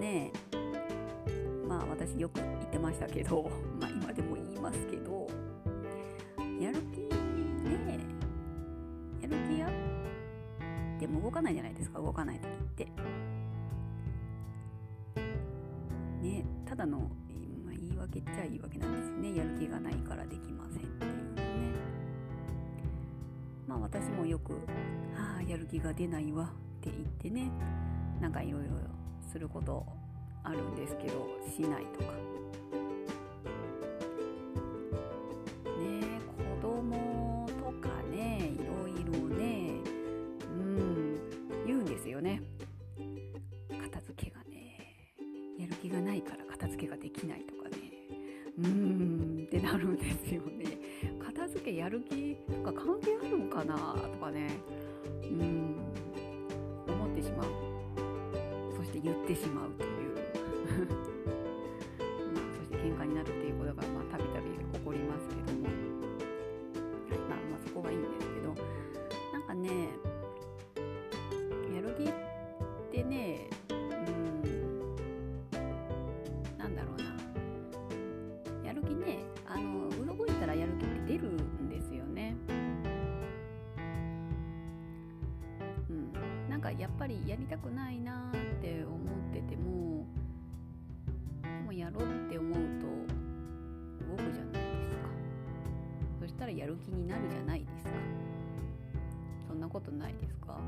ね。まあ私よく言ってましたけど まあ今でも言いますけどやる気ね。やる気あっても動かないじゃないですか動かない時って。ねただの、まあ、言い訳っちゃ言い訳なんですね。やる気がないからできませんっていうね。まあ私もよく「はあやる気が出ないわ」って言ってね。なんかいろいろすることあるんですけどしないとか。ね子供とかねいろいろねうん言うんですよね。片付けがねやる気がないから片付けができないとかね。うんってなるんですよね。片付けやる気とか関係あるのかなとかね。うん思ってしまう。そして言ってしまうという。まあそして喧嘩になるっていうことがたびたび起こりますけども。はいまあまあそこはいいんですけど。なんかねやる気ってねうんなんだろうな。やる気ねあの動いたらやる気って出るんですよね。うん。なんかやっぱりやりたくないなーって思っててもでもやろうって思うと動くじゃないですか。そしたらやる気になるじゃないですか。そんなことないですか。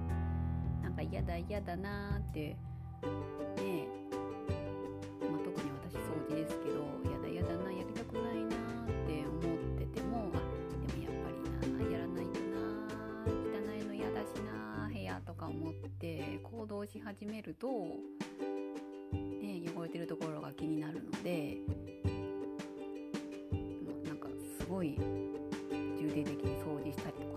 なんか嫌だ嫌だなーってねえ、し始めるとね汚れてるところが気になるのでなんかすごい重点的に掃除したりと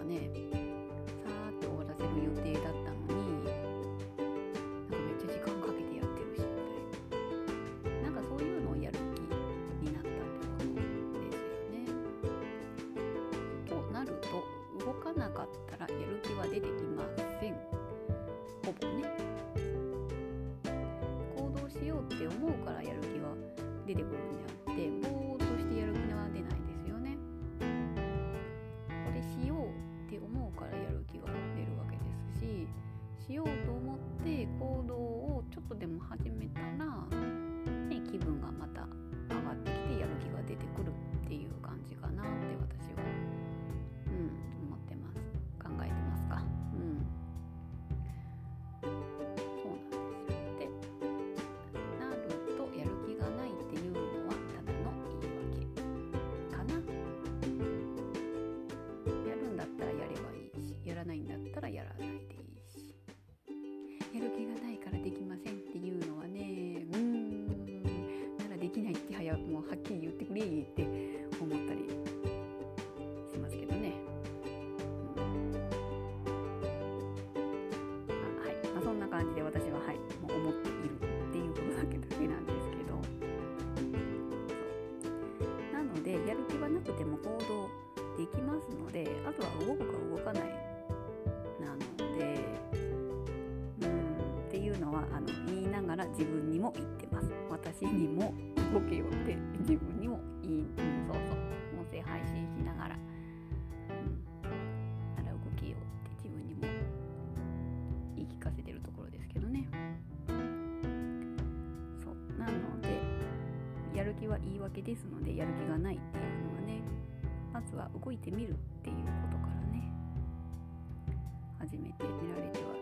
り言って思ったりしますけどね、うんあはい、まあ、そんな感じで私ははいもう思っているっていうことだけだけなんですけど。そう。なのでやる気はなくても行動できますのであとは動くか動かないなのでうんっていうのはあの言いながら自分にも言ってます。私にも動けよって自分にも言い、うん、そうそう音声配信しながら、うん、なら動けよって自分にも言い聞かせてるところですけどね。そう。なのでやる気は言い訳ですのでやる気がないっていうのはねまずは動いてみるっていうことからね始めてみられては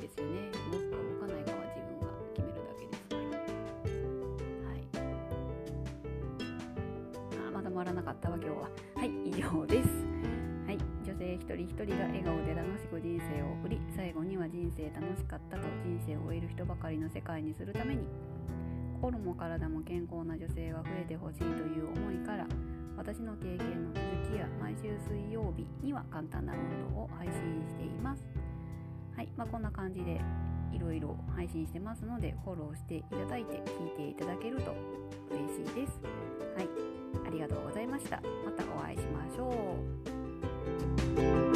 ですよね。動くか動かないかは自分が決めるだけですからはい。あまだ回らなかったわ今日は。はい以上です。はい。女性一人一人が笑顔で楽しく人生を送り最後には人生楽しかったと人生を終える人ばかりの世界にするために心も体も健康な女性が増えてほしいという思いから私の経験の続きや毎週水曜日には簡単な運動を配信しています。はい、まあ、こんな感じでいろいろ配信してますのでフォローしていただいて聞いていただけると嬉しいです。はい、ありがとうございました。またお会いしましょう。